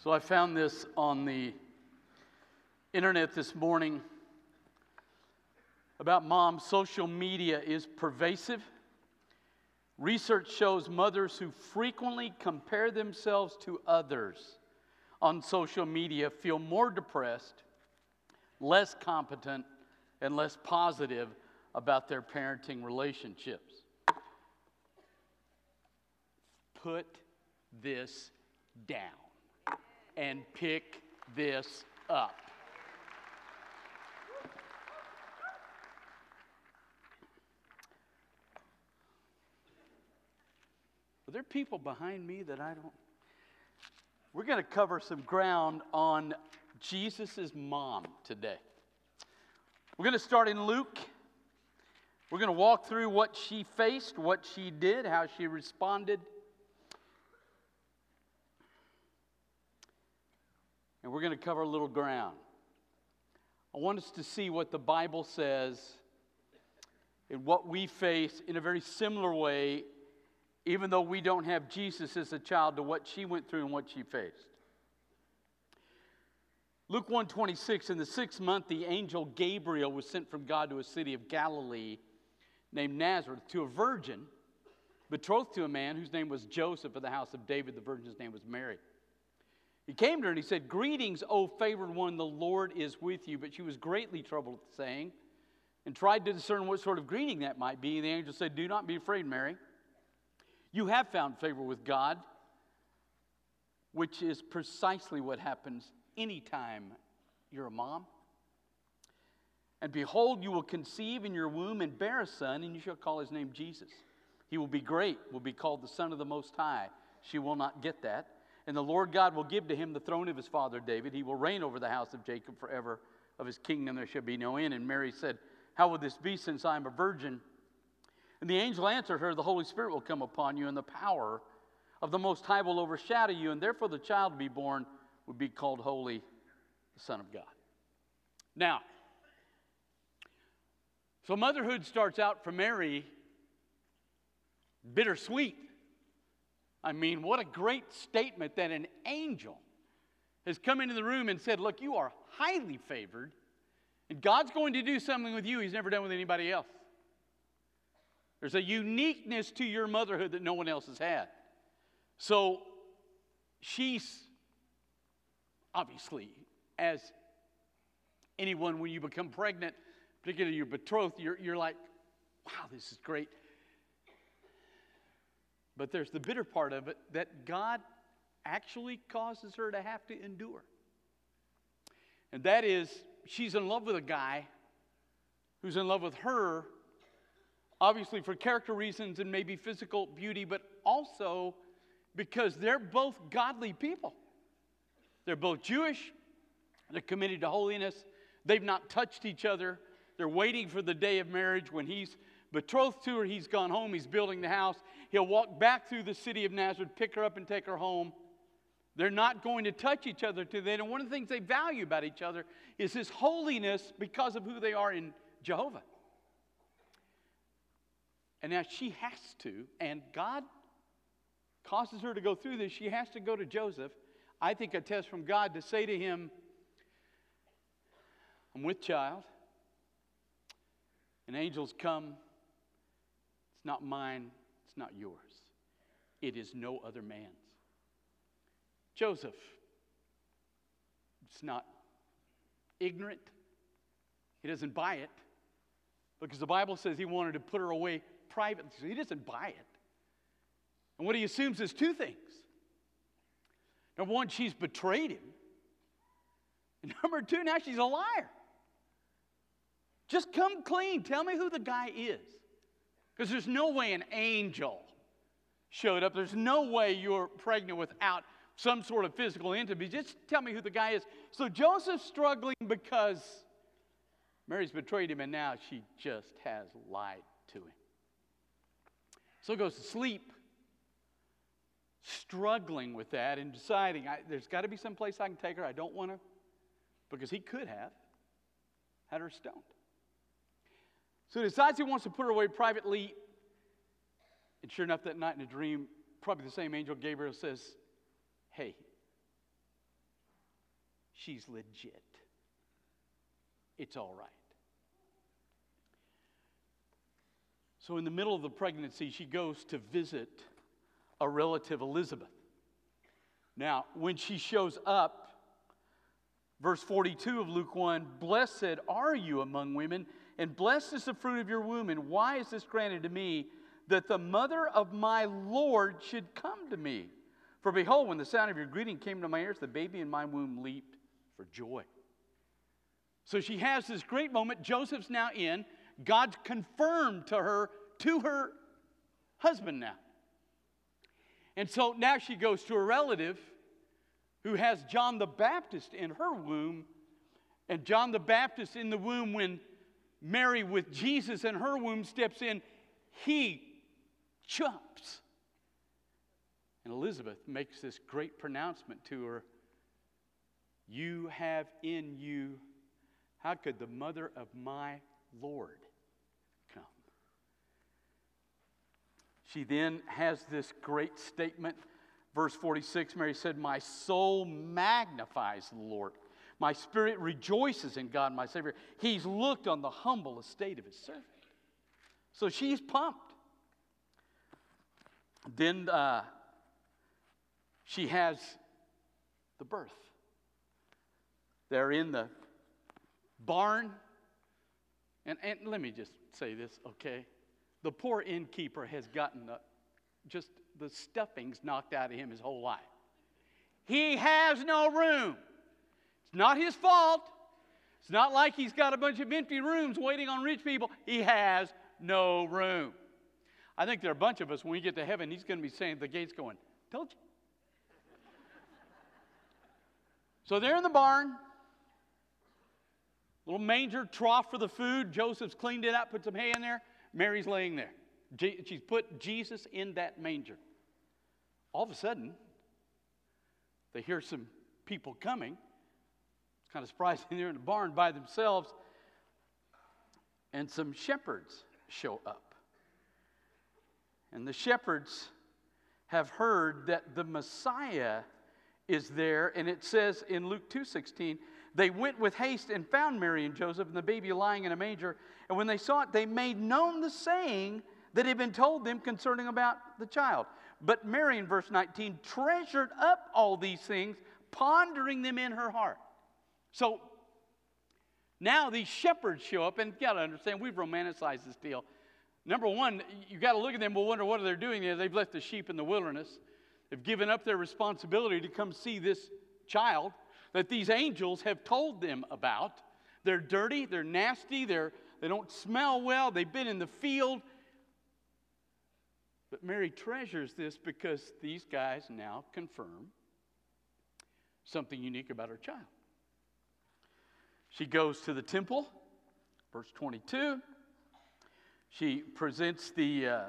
So I found this on the internet this morning about mom. Social media is pervasive. Research shows mothers who frequently compare themselves to others on social media feel more depressed, less competent, and less positive about their parenting relationships. Put this down and pick this up. Are there people behind me that I don't? We're going to cover some ground on Jesus' mom today. We're going to start in Luke. We're going to walk through what she faced, what she did, how she responded. And we're going to cover a little ground. I want us to see what the Bible says and what we face in a very similar way even though we don't have Jesus as a child, to what she went through and what she faced. Luke 126 in the sixth month the angel Gabriel was sent from God to a city of Galilee named Nazareth to a virgin betrothed to a man whose name was Joseph of the house of David the virgin's name was Mary. He came to her and he said, "Greetings, O favored one, the Lord is with you." But she was greatly troubled at the saying and tried to discern what sort of greeting that might be. And the angel said, "Do not be afraid, Mary." You have found favor with God, which is precisely what happens anytime you're a mom. And behold, you will conceive in your womb and bear a son, and you shall call his name Jesus. He will be great, will be called the Son of the Most High. She will not get that. And the Lord God will give to him the throne of his father David. He will reign over the house of Jacob forever. Of his kingdom there shall be no end. And Mary said, How will this be since I am a virgin? And the angel answered her, The Holy Spirit will come upon you, and the power of the Most High will overshadow you, and therefore the child to be born would be called Holy, the Son of God. Now, so motherhood starts out for Mary bittersweet. I mean, what a great statement that an angel has come into the room and said, Look, you are highly favored, and God's going to do something with you he's never done with anybody else. There's a uniqueness to your motherhood that no one else has had. So she's obviously, as anyone, when you become pregnant, particularly your betrothed, you're, you're like, wow, this is great. But there's the bitter part of it that God actually causes her to have to endure. And that is, she's in love with a guy who's in love with her obviously for character reasons and maybe physical beauty, but also because they're both godly people. They're both Jewish, they're committed to holiness, they've not touched each other. They're waiting for the day of marriage when he's betrothed to her, he's gone home, he's building the house. He'll walk back through the city of Nazareth, pick her up, and take her home. They're not going to touch each other to then. And one of the things they value about each other is his holiness because of who they are in Jehovah. And now she has to, and God causes her to go through this. She has to go to Joseph. I think a test from God to say to him, I'm with child. And angels come. It's not mine, it's not yours. It is no other man's. Joseph, it's not ignorant. He doesn't buy it because the Bible says he wanted to put her away privately, so he doesn't buy it. And what he assumes is two things. Number one, she's betrayed him. And number two, now she's a liar. Just come clean. Tell me who the guy is. Because there's no way an angel showed up. There's no way you're pregnant without some sort of physical intimacy. Just tell me who the guy is. So Joseph's struggling because Mary's betrayed him and now she just has lied to him. So he goes to sleep, struggling with that and deciding I, there's got to be some place I can take her. I don't want to, because he could have had her stoned. So he decides he wants to put her away privately. And sure enough, that night in a dream, probably the same angel Gabriel says, Hey, she's legit. It's all right. So, in the middle of the pregnancy, she goes to visit a relative, Elizabeth. Now, when she shows up, verse 42 of Luke 1 Blessed are you among women, and blessed is the fruit of your womb. And why is this granted to me that the mother of my Lord should come to me? For behold, when the sound of your greeting came to my ears, the baby in my womb leaped for joy. So she has this great moment. Joseph's now in. God's confirmed to her, to her husband now. And so now she goes to a relative who has John the Baptist in her womb. And John the Baptist in the womb, when Mary with Jesus in her womb steps in, he jumps. And Elizabeth makes this great pronouncement to her You have in you, how could the mother of my Lord come? She then has this great statement. Verse 46 Mary said, My soul magnifies the Lord. My spirit rejoices in God, my Savior. He's looked on the humble estate of his servant. So she's pumped. Then uh, she has the birth. They're in the barn. And, and let me just say this, okay? The poor innkeeper has gotten the, just the stuffings knocked out of him his whole life. He has no room. It's not his fault. It's not like he's got a bunch of empty rooms waiting on rich people. He has no room. I think there are a bunch of us when we get to heaven, he's going to be saying, the gate's going, told you. so they're in the barn. Little manger trough for the food. Joseph's cleaned it up, put some hay in there. Mary's laying there. She's put Jesus in that manger. All of a sudden, they hear some people coming. Kind of surprising they're in the barn by themselves. And some shepherds show up. And the shepherds have heard that the Messiah is there and it says in Luke 2:16 they went with haste and found Mary and Joseph and the baby lying in a manger and when they saw it they made known the saying that had been told them concerning about the child but Mary in verse 19 treasured up all these things pondering them in her heart so now these shepherds show up and you got to understand we've romanticized this deal number one you got to look at them we'll wonder what they're doing there they've left the sheep in the wilderness They've given up their responsibility to come see this child that these angels have told them about. They're dirty, they're nasty, they're, they don't smell well, they've been in the field. But Mary treasures this because these guys now confirm something unique about her child. She goes to the temple, verse 22. She presents the uh,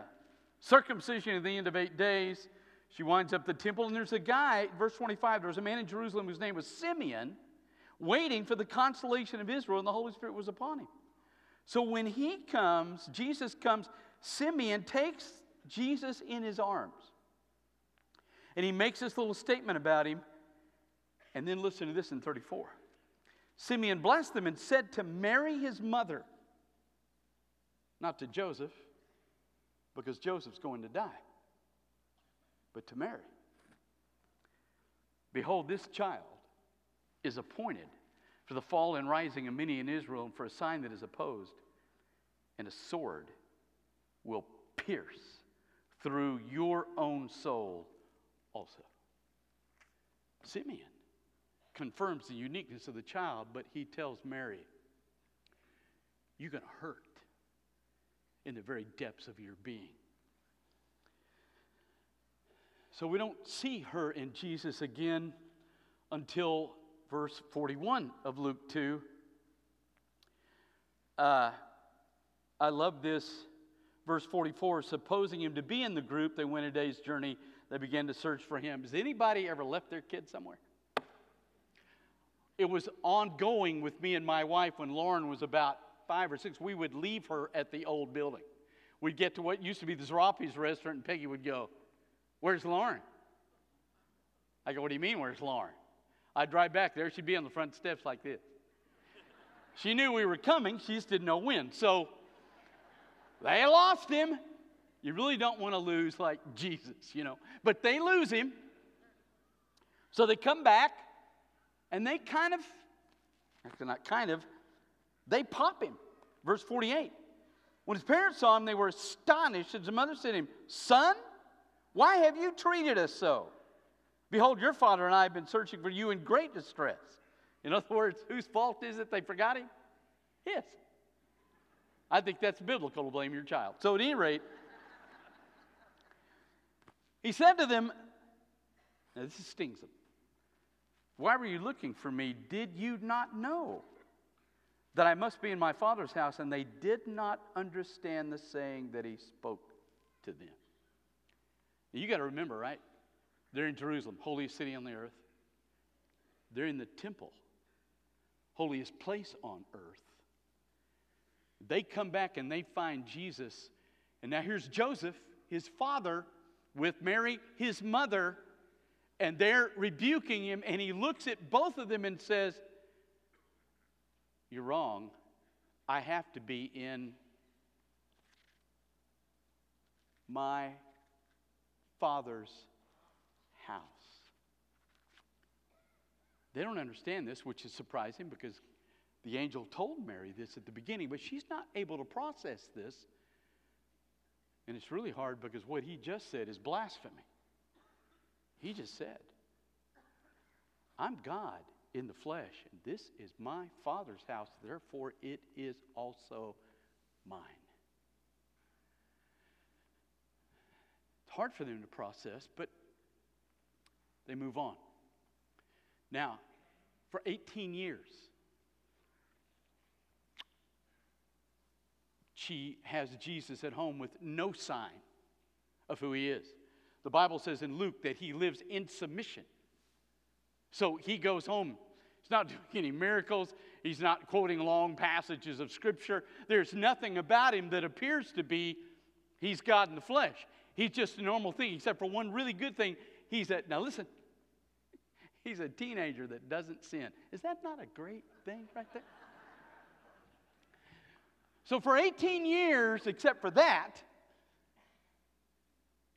circumcision at the end of eight days. She winds up the temple, and there's a guy, verse 25, there was a man in Jerusalem whose name was Simeon, waiting for the consolation of Israel, and the Holy Spirit was upon him. So when he comes, Jesus comes, Simeon takes Jesus in his arms. And he makes this little statement about him. And then listen to this in 34. Simeon blessed them and said to Mary, his mother, not to Joseph, because Joseph's going to die but to Mary. Behold, this child is appointed for the fall and rising of many in Israel, and for a sign that is opposed, and a sword will pierce through your own soul also. Simeon confirms the uniqueness of the child, but he tells Mary, You're going to hurt in the very depths of your being. So we don't see her in Jesus again until verse 41 of Luke 2. Uh, I love this. Verse 44 supposing him to be in the group, they went a day's journey. They began to search for him. Has anybody ever left their kid somewhere? It was ongoing with me and my wife when Lauren was about five or six. We would leave her at the old building. We'd get to what used to be the Zrapi's restaurant, and Peggy would go, Where's Lauren? I go, What do you mean, where's Lauren? I'd drive back there, she'd be on the front steps like this. She knew we were coming, she just didn't know when. So they lost him. You really don't want to lose like Jesus, you know. But they lose him. So they come back and they kind of, actually not kind of, they pop him. Verse 48. When his parents saw him, they were astonished. And his mother said to him, Son, why have you treated us so? Behold, your father and I have been searching for you in great distress. In other words, whose fault is it they forgot him? His. I think that's biblical to blame your child. So, at any rate, he said to them, now this stings them. Why were you looking for me? Did you not know that I must be in my father's house? And they did not understand the saying that he spoke to them. You got to remember, right? They're in Jerusalem, holiest city on the earth. They're in the temple, holiest place on earth. They come back and they find Jesus. And now here's Joseph, his father, with Mary, his mother, and they're rebuking him. And he looks at both of them and says, You're wrong. I have to be in my father's house. They don't understand this, which is surprising because the angel told Mary this at the beginning, but she's not able to process this. And it's really hard because what he just said is blasphemy. He just said, I'm God in the flesh, and this is my Father's house, therefore it is also mine. It's hard for them to process, but they move on. Now, for 18 years, she has Jesus at home with no sign of who he is. The Bible says in Luke that he lives in submission. So he goes home. He's not doing any miracles. He's not quoting long passages of Scripture. There's nothing about him that appears to be he's God in the flesh. He's just a normal thing, except for one really good thing. He's a, now listen, he's a teenager that doesn't sin. Is that not a great thing right there? So for 18 years, except for that,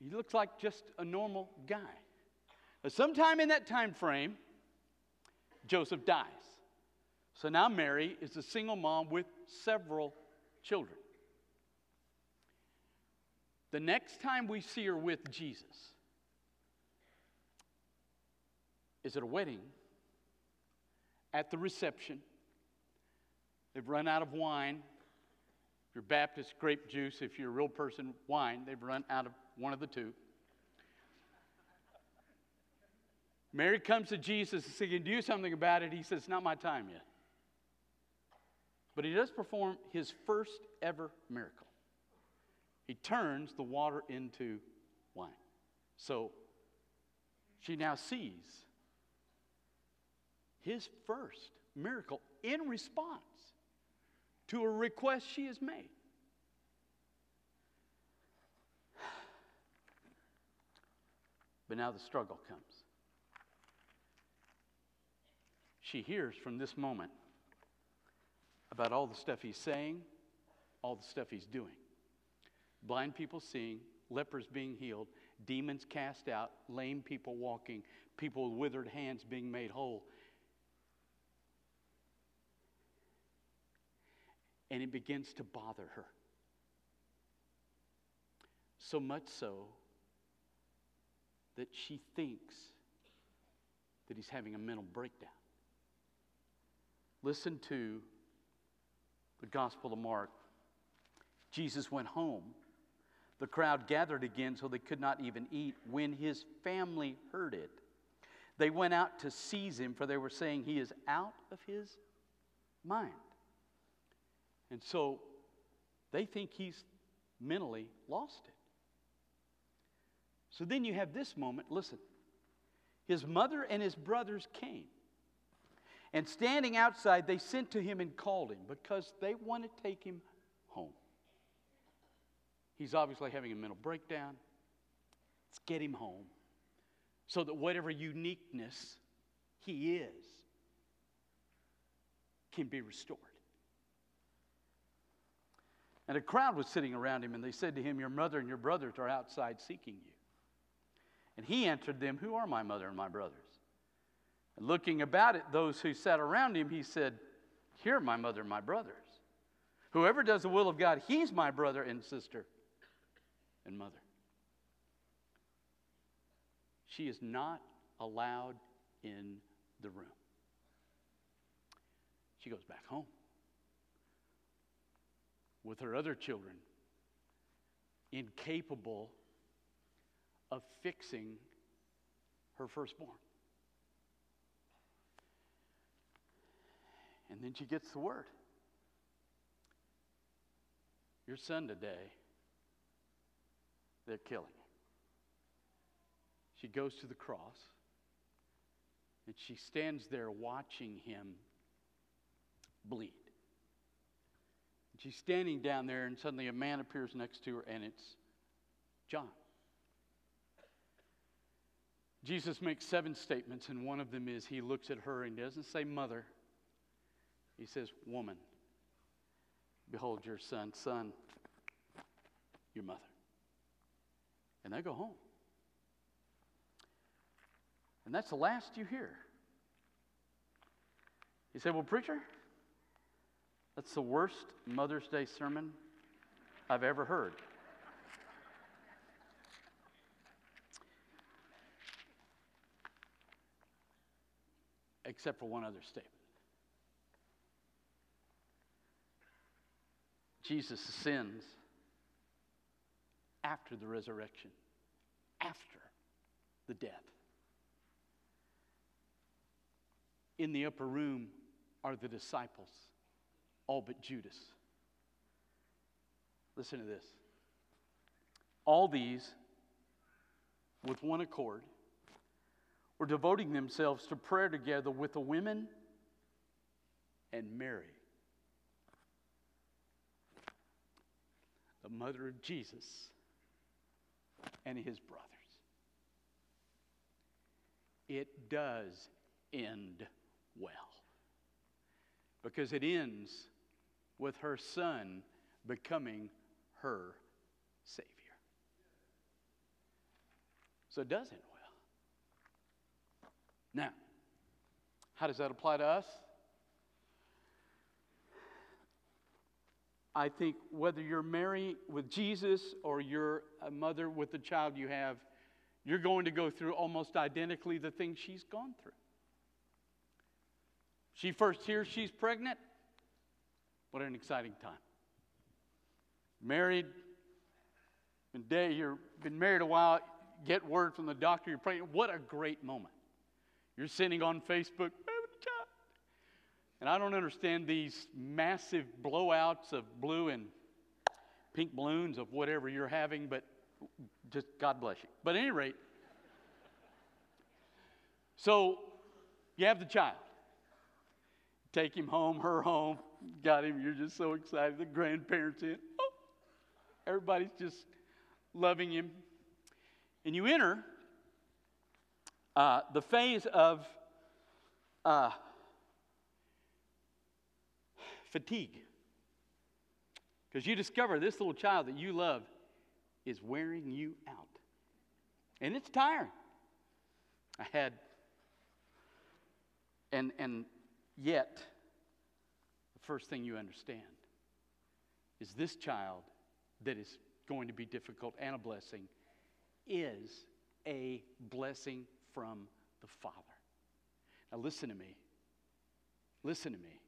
he looks like just a normal guy. But sometime in that time frame, Joseph dies. So now Mary is a single mom with several children. The next time we see her with Jesus is at a wedding, at the reception. They've run out of wine. If you're Baptist, grape juice. If you're a real person, wine. They've run out of one of the two. Mary comes to Jesus and says, Can do something about it? He says, It's not my time yet. But he does perform his first ever miracle. He turns the water into wine. So she now sees his first miracle in response to a request she has made. But now the struggle comes. She hears from this moment about all the stuff he's saying, all the stuff he's doing. Blind people seeing, lepers being healed, demons cast out, lame people walking, people with withered hands being made whole. and it begins to bother her. So much so that she thinks that he's having a mental breakdown. Listen to the Gospel of Mark. Jesus went home. The crowd gathered again so they could not even eat. When his family heard it, they went out to seize him, for they were saying, He is out of his mind. And so they think he's mentally lost it. So then you have this moment. Listen, his mother and his brothers came. And standing outside, they sent to him and called him because they want to take him home. He's obviously having a mental breakdown. Let's get him home so that whatever uniqueness he is can be restored. And a crowd was sitting around him, and they said to him, Your mother and your brothers are outside seeking you. And he answered them, Who are my mother and my brothers? And looking about at those who sat around him, he said, Here are my mother and my brothers. Whoever does the will of God, he's my brother and sister and mother. She is not allowed in the room. She goes back home with her other children, incapable of fixing her firstborn. And then she gets the word Your son today, they're killing him. She goes to the cross and she stands there watching him bleed. She's standing down there, and suddenly a man appears next to her, and it's John. Jesus makes seven statements, and one of them is he looks at her and doesn't say mother, he says, Woman, behold your son, son, your mother. And they go home. And that's the last you hear. You say, Well, preacher, that's the worst Mother's Day sermon I've ever heard. Except for one other statement. Jesus ascends after the resurrection, after the death. In the upper room are the disciples all but Judas. Listen to this. All these, with one accord, were devoting themselves to prayer together with the women and Mary, the mother of Jesus, and his brothers. It does end well because it ends with her son becoming her Savior. So it does end. Now, how does that apply to us? I think whether you're married with Jesus or you're a mother with the child you have, you're going to go through almost identically the things she's gone through. She first hears she's pregnant. What an exciting time. Married, been day, you've been married a while, get word from the doctor you're pregnant. What a great moment. You're sitting on Facebook, and I don't understand these massive blowouts of blue and pink balloons of whatever you're having, but just God bless you. But at any rate, so you have the child. Take him home, her home. Got him. You're just so excited. The grandparents in. Oh, everybody's just loving him. And you enter uh, the phase of uh, fatigue. Because you discover this little child that you love is wearing you out. And it's tiring. I had, and, and Yet, the first thing you understand is this child that is going to be difficult and a blessing is a blessing from the Father. Now, listen to me. Listen to me.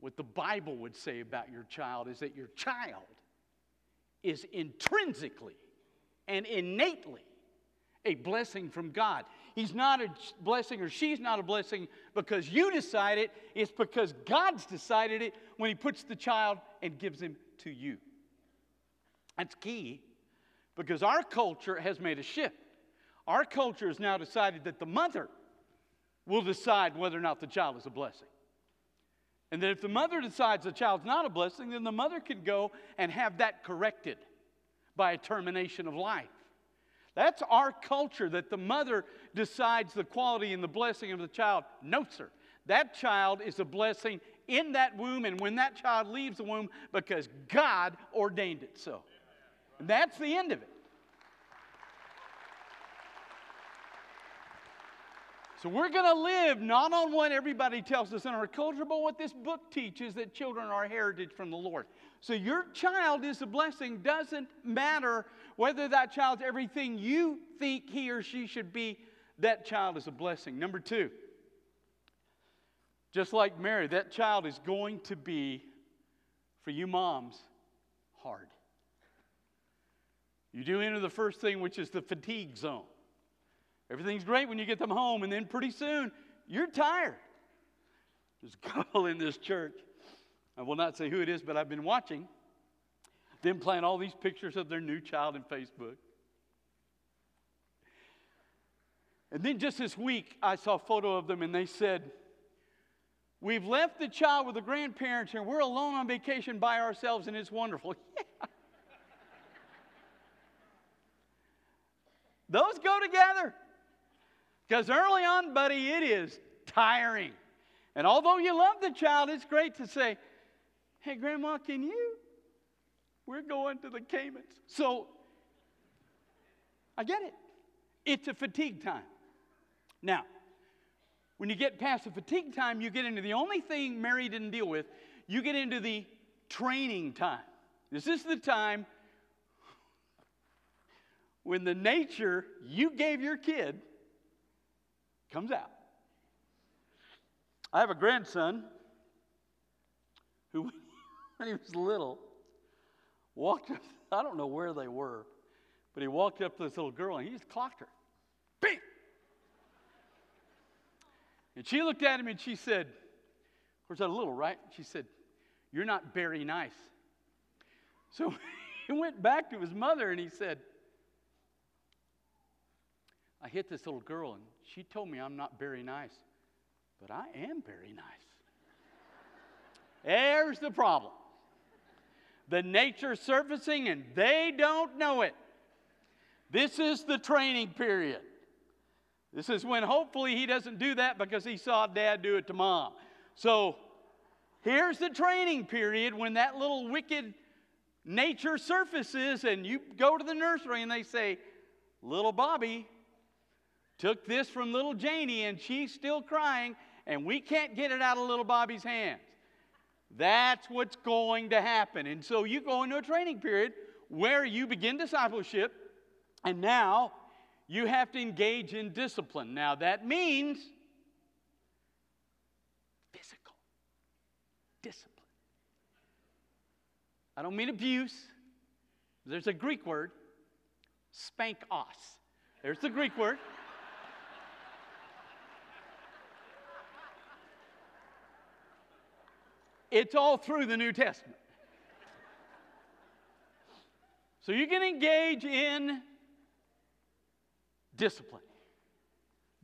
What the Bible would say about your child is that your child is intrinsically and innately a blessing from God. He's not a blessing or she's not a blessing because you decide it. It's because God's decided it when He puts the child and gives him to you. That's key because our culture has made a shift. Our culture has now decided that the mother will decide whether or not the child is a blessing. And that if the mother decides the child's not a blessing, then the mother can go and have that corrected by a termination of life. That's our culture that the mother decides the quality and the blessing of the child. No, sir. That child is a blessing in that womb and when that child leaves the womb because God ordained it so. And that's the end of it. So we're going to live not on what everybody tells us in our culture, but what this book teaches that children are heritage from the Lord. So your child is a blessing. Doesn't matter whether that child's everything you think he or she should be, that child is a blessing. Number two, just like Mary, that child is going to be, for you moms, hard. You do enter the first thing, which is the fatigue zone. Everything's great when you get them home, and then pretty soon you're tired. There's a couple in this church. I will not say who it is, but I've been watching them plant all these pictures of their new child in Facebook. And then just this week, I saw a photo of them, and they said, We've left the child with the grandparents, and we're alone on vacation by ourselves, and it's wonderful. Those go together. Because early on, buddy, it is tiring. And although you love the child, it's great to say, hey, Grandma, can you? We're going to the Caymans. So I get it. It's a fatigue time. Now, when you get past the fatigue time, you get into the only thing Mary didn't deal with. You get into the training time. This is the time when the nature you gave your kid comes out. I have a grandson who, when he was little, walked up, I don't know where they were, but he walked up to this little girl and he just clocked her. Bing! And she looked at him and she said, of course, I'm little, right? She said, You're not very nice. So he went back to his mother and he said, I hit this little girl and she told me I'm not very nice, but I am very nice. There's the problem. The nature surfacing and they don't know it. This is the training period. This is when hopefully he doesn't do that because he saw dad do it to mom. So here's the training period when that little wicked nature surfaces and you go to the nursery and they say, Little Bobby, took this from little Janie and she's still crying and we can't get it out of little Bobby's hands. That's what's going to happen. And so you go into a training period where you begin discipleship and now you have to engage in discipline. Now that means physical discipline. I don't mean abuse. There's a Greek word, spankos. There's the Greek word. It's all through the New Testament. So you can engage in discipline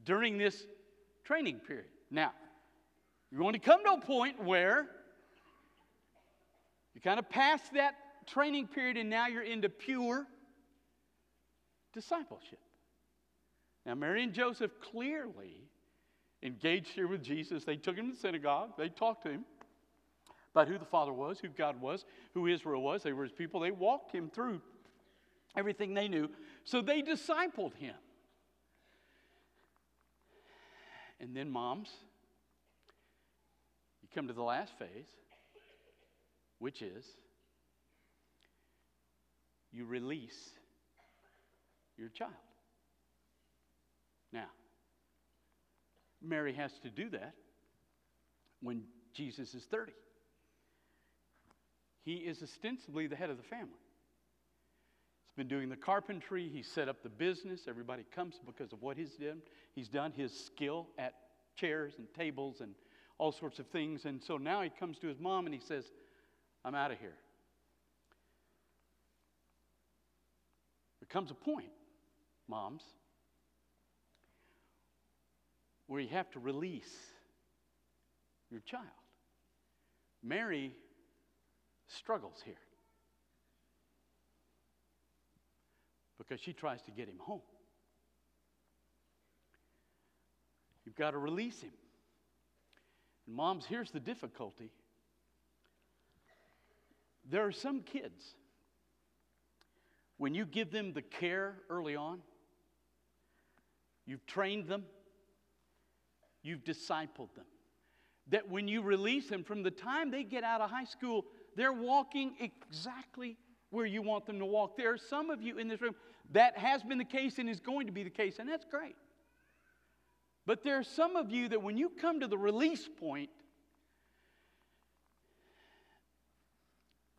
during this training period. Now, you're going to come to a point where you kind of pass that training period and now you're into pure discipleship. Now, Mary and Joseph clearly engaged here with Jesus. They took him to the synagogue, they talked to him about who the Father was, who God was, who Israel was. They were his people. They walked him through everything they knew. So they discipled him. And then, moms, you come to the last phase, which is you release your child. Now, Mary has to do that when Jesus is 30. He is ostensibly the head of the family. He's been doing the carpentry, he set up the business. Everybody comes because of what he's done. He's done his skill at chairs and tables and all sorts of things. And so now he comes to his mom and he says, I'm out of here. There comes a point, moms, where you have to release your child. Mary struggles here. because she tries to get him home. You've got to release him. And, moms, here's the difficulty there are some kids, when you give them the care early on, you've trained them, you've discipled them. That when you release them, from the time they get out of high school, they're walking exactly where you want them to walk. There are some of you in this room that has been the case and is going to be the case, and that's great. But there are some of you that when you come to the release point,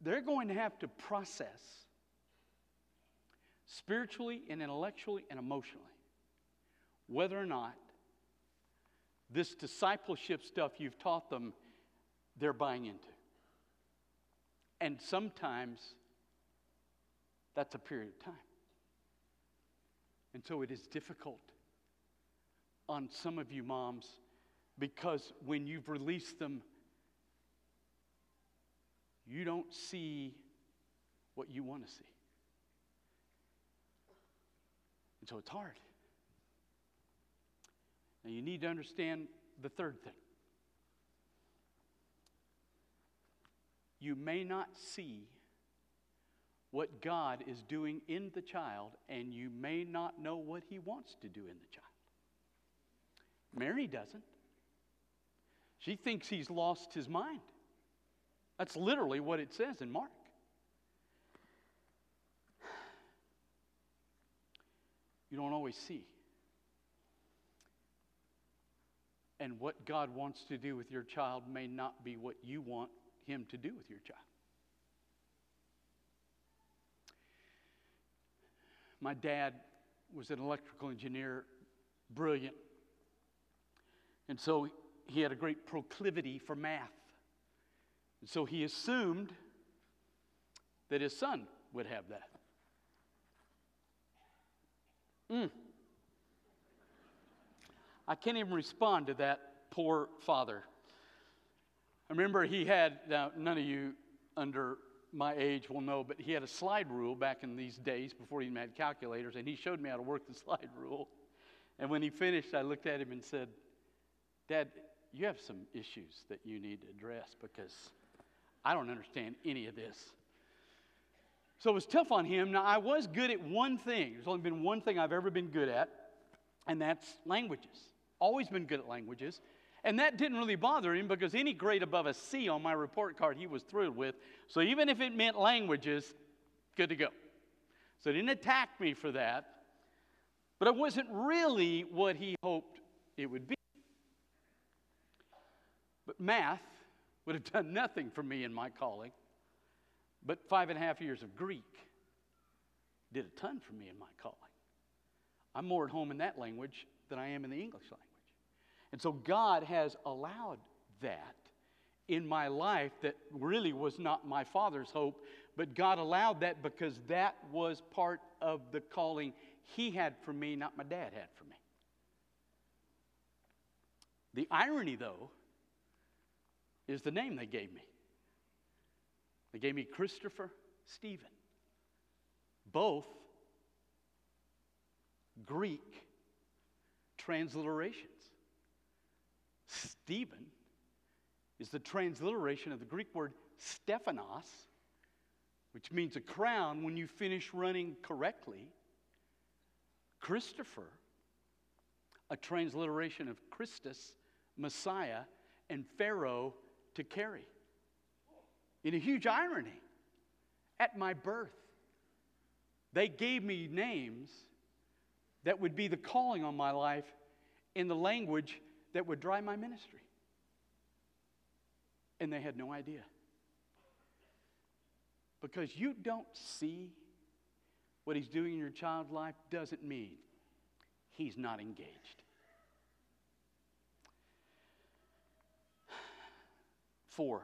they're going to have to process spiritually and intellectually and emotionally whether or not this discipleship stuff you've taught them, they're buying into. And sometimes that's a period of time. And so it is difficult on some of you moms because when you've released them, you don't see what you want to see. And so it's hard. Now you need to understand the third thing. You may not see what God is doing in the child, and you may not know what He wants to do in the child. Mary doesn't. She thinks he's lost his mind. That's literally what it says in Mark. You don't always see. And what God wants to do with your child may not be what you want Him to do with your child. My dad was an electrical engineer, brilliant. And so he had a great proclivity for math. And so he assumed that his son would have that. Mm. I can't even respond to that poor father. I remember he had, now none of you under my age will know, but he had a slide rule back in these days before he even had calculators, and he showed me how to work the slide rule. And when he finished, I looked at him and said, Dad, you have some issues that you need to address because I don't understand any of this. So it was tough on him. Now, I was good at one thing. There's only been one thing I've ever been good at, and that's languages. Always been good at languages. And that didn't really bother him because any grade above a C on my report card he was thrilled with. So even if it meant languages, good to go. So he didn't attack me for that. But it wasn't really what he hoped it would be. But math would have done nothing for me in my calling. But five and a half years of Greek did a ton for me in my calling. I'm more at home in that language than I am in the English language. And so God has allowed that in my life that really was not my father's hope, but God allowed that because that was part of the calling he had for me, not my dad had for me. The irony, though, is the name they gave me. They gave me Christopher Stephen. Both Greek transliterations. Stephen is the transliteration of the Greek word Stephanos, which means a crown when you finish running correctly. Christopher, a transliteration of Christus, Messiah, and phero to carry. In a huge irony, at my birth, they gave me names that would be the calling on my life in the language that would dry my ministry. And they had no idea. Because you don't see what he's doing in your child's life doesn't mean he's not engaged. Four,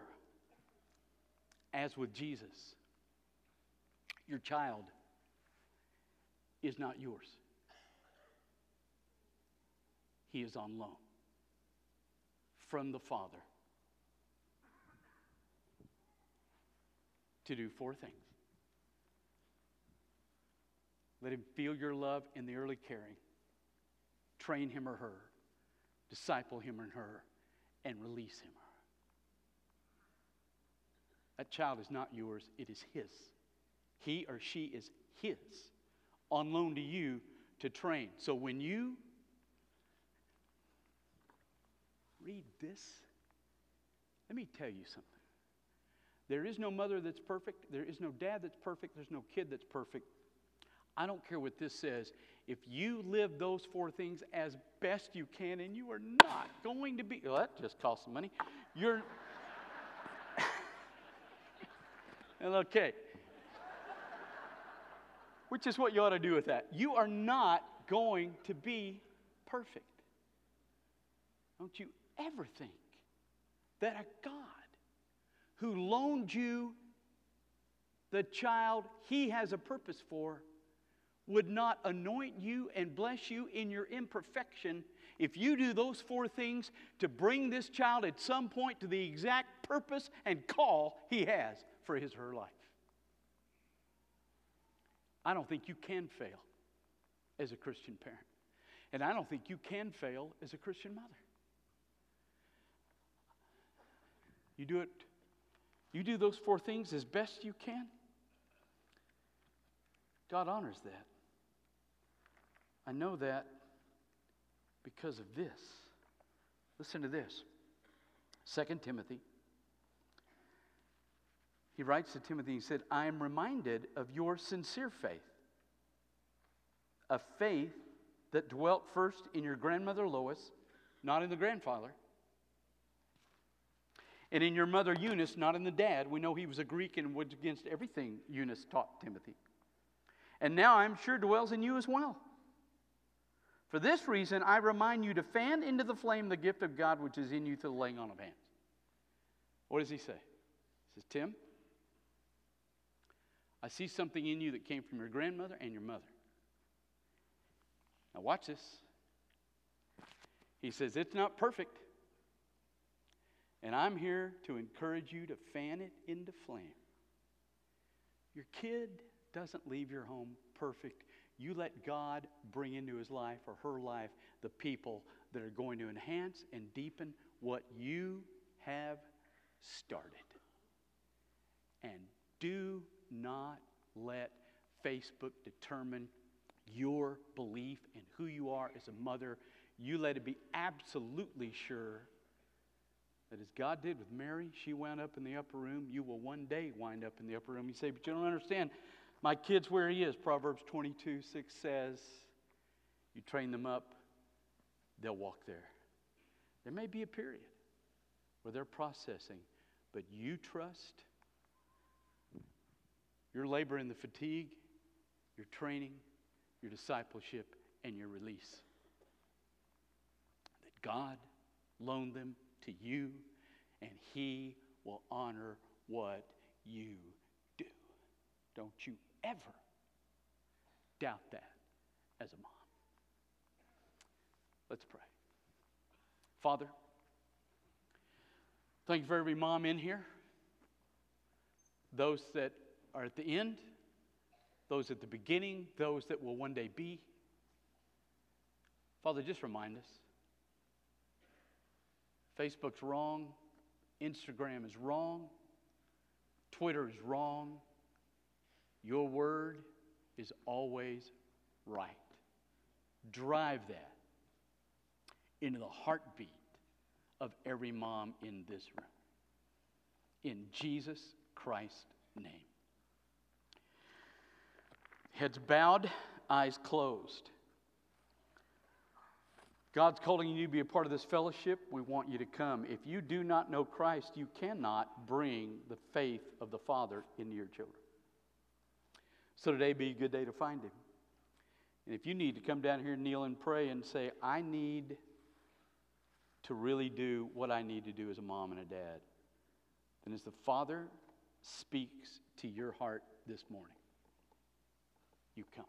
as with Jesus, your child is not yours, he is on loan from the Father to do four things. Let him feel your love in the early caring. Train him or her, disciple him or her, and release him. That child is not yours, it is his. He or she is his, on loan to you to train. So when you read this, let me tell you something. There is no mother that's perfect. There is no dad that's perfect. There's no kid that's perfect. I don't care what this says. If you live those four things as best you can, and you are not going to be, well, that just costs some money. You're, okay. Which is what you ought to do with that. You are not going to be perfect. Don't you ever think that a God who loaned you the child he has a purpose for would not anoint you and bless you in your imperfection if you do those four things to bring this child at some point to the exact purpose and call he has for his or her life. I don't think you can fail as a Christian parent. And I don't think you can fail as a Christian mother. You do it, you do those four things as best you can. God honors that. I know that because of this. Listen to this. 2 Timothy. He writes to Timothy, he said, I am reminded of your sincere faith, a faith that dwelt first in your grandmother Lois, not in the grandfather, and in your mother Eunice, not in the dad. We know he was a Greek and was against everything Eunice taught Timothy. And now I'm sure dwells in you as well. For this reason, I remind you to fan into the flame the gift of God which is in you through the laying on of hands. What does he say? He says, Tim, I see something in you that came from your grandmother and your mother. Now, watch this. He says, It's not perfect. And I'm here to encourage you to fan it into flame. Your kid doesn't leave your home perfect. You let God bring into his life or her life the people that are going to enhance and deepen what you have started. And do not let Facebook determine your belief in who you are as a mother. You let it be absolutely sure that as God did with Mary, she wound up in the upper room. You will one day wind up in the upper room. You say, but you don't understand. My kid's where he is. Proverbs 22 6 says, You train them up, they'll walk there. There may be a period where they're processing, but you trust your labor in the fatigue, your training, your discipleship, and your release. That God loaned them to you, and He will honor what you do. Don't you ever doubt that as a mom. Let's pray. Father, thank you for every mom in here, those that are at the end, those at the beginning, those that will one day be. Father, just remind us Facebook's wrong, Instagram is wrong, Twitter is wrong. Your word is always right. Drive that into the heartbeat of every mom in this room. In Jesus Christ's name. Heads bowed, eyes closed. God's calling you to be a part of this fellowship. We want you to come. If you do not know Christ, you cannot bring the faith of the Father into your children. So today be a good day to find Him. And if you need to come down here, kneel and pray and say, I need to really do what I need to do as a mom and a dad, then as the Father speaks to your heart this morning, you come.